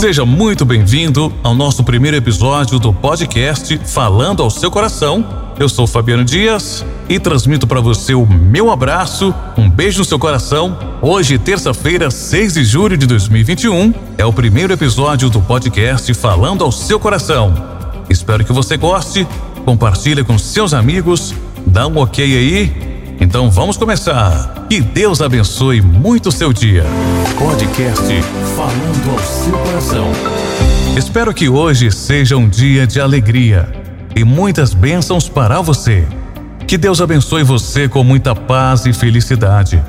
Seja muito bem-vindo ao nosso primeiro episódio do podcast Falando ao Seu Coração. Eu sou Fabiano Dias e transmito para você o meu abraço, um beijo no seu coração. Hoje, terça-feira, 6 de julho de 2021, é o primeiro episódio do podcast Falando ao Seu Coração. Espero que você goste, compartilhe com seus amigos, dá um ok aí então vamos começar. Que Deus abençoe muito o seu dia. Podcast Falando ao seu coração. Espero que hoje seja um dia de alegria e muitas bênçãos para você. Que Deus abençoe você com muita paz e felicidade.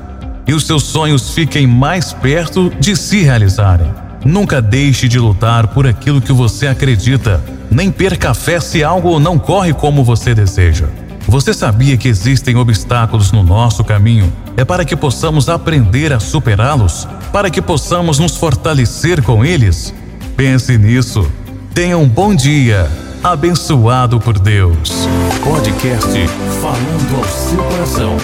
E os seus sonhos fiquem mais perto de se realizarem. Nunca deixe de lutar por aquilo que você acredita. Nem perca a fé se algo não corre como você deseja. Você sabia que existem obstáculos no nosso caminho? É para que possamos aprender a superá-los, para que possamos nos fortalecer com eles? Pense nisso. Tenha um bom dia, abençoado por Deus. Podcast Falando ao seu coração.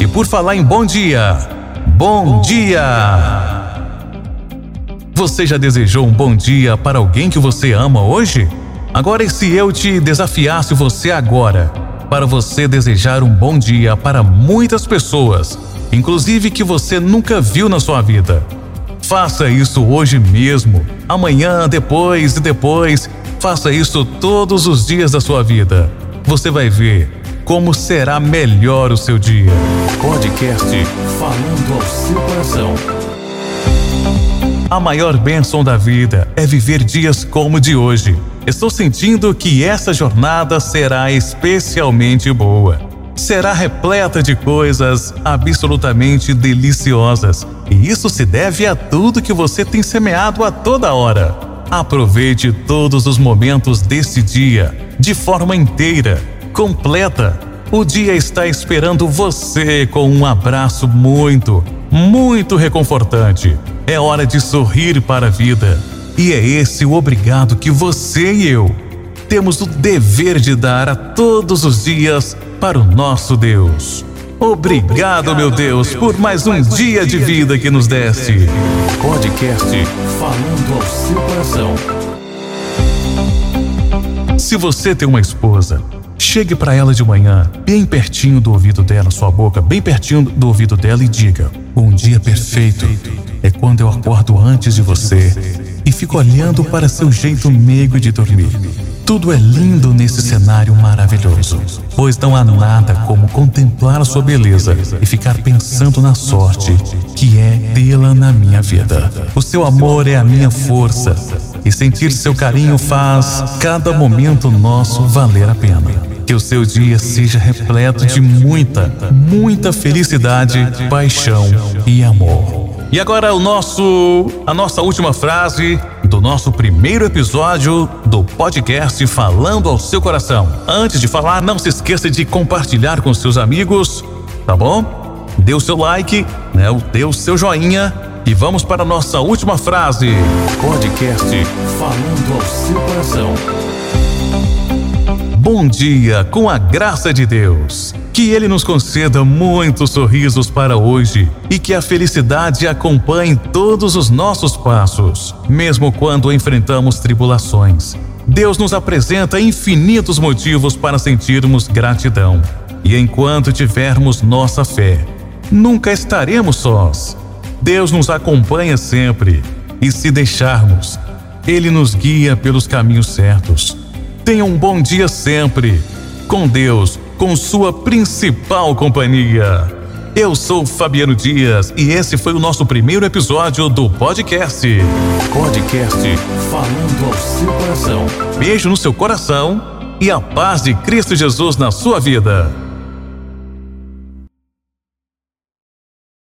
E por falar em bom dia, bom, bom dia! Você já desejou um bom dia para alguém que você ama hoje? Agora, e se eu te desafiasse você agora, para você desejar um bom dia para muitas pessoas, inclusive que você nunca viu na sua vida? Faça isso hoje mesmo, amanhã, depois e depois. Faça isso todos os dias da sua vida. Você vai ver como será melhor o seu dia. Podcast Falando ao seu coração. A maior bênção da vida é viver dias como o de hoje Estou sentindo que essa jornada será especialmente boa. Será repleta de coisas absolutamente deliciosas, e isso se deve a tudo que você tem semeado a toda hora. Aproveite todos os momentos desse dia, de forma inteira, completa. O dia está esperando você com um abraço muito, muito reconfortante. É hora de sorrir para a vida e é esse o obrigado que você e eu temos o dever de dar a todos os dias para o nosso Deus. Obrigado, meu Deus, por mais um dia de vida que nos deste. Podcast Falando ao seu coração. Se você tem uma esposa, chegue para ela de manhã, bem pertinho do ouvido dela, sua boca, bem pertinho do ouvido dela e diga: Um dia perfeito é quando eu acordo antes de você e fico olhando para seu jeito meigo de dormir. Tudo é lindo nesse cenário maravilhoso, pois não há nada como contemplar sua beleza e ficar pensando na sorte que é tê-la na minha vida. O seu amor é a minha força e sentir seu carinho faz cada momento nosso valer a pena. Que o seu dia seja repleto de muita, muita felicidade, paixão e amor. E agora o nosso a nossa última frase do nosso primeiro episódio do podcast Falando ao seu coração. Antes de falar, não se esqueça de compartilhar com seus amigos, tá bom? Dê o seu like, né? Dê o seu joinha e vamos para a nossa última frase. Podcast Falando ao seu coração. Bom dia com a graça de Deus. Que Ele nos conceda muitos sorrisos para hoje e que a felicidade acompanhe todos os nossos passos, mesmo quando enfrentamos tribulações. Deus nos apresenta infinitos motivos para sentirmos gratidão. E enquanto tivermos nossa fé, nunca estaremos sós. Deus nos acompanha sempre e, se deixarmos, Ele nos guia pelos caminhos certos. Tenha um bom dia sempre. Com Deus, com sua principal companhia. Eu sou Fabiano Dias e esse foi o nosso primeiro episódio do podcast. Podcast Falando ao seu coração. Beijo no seu coração e a paz de Cristo Jesus na sua vida.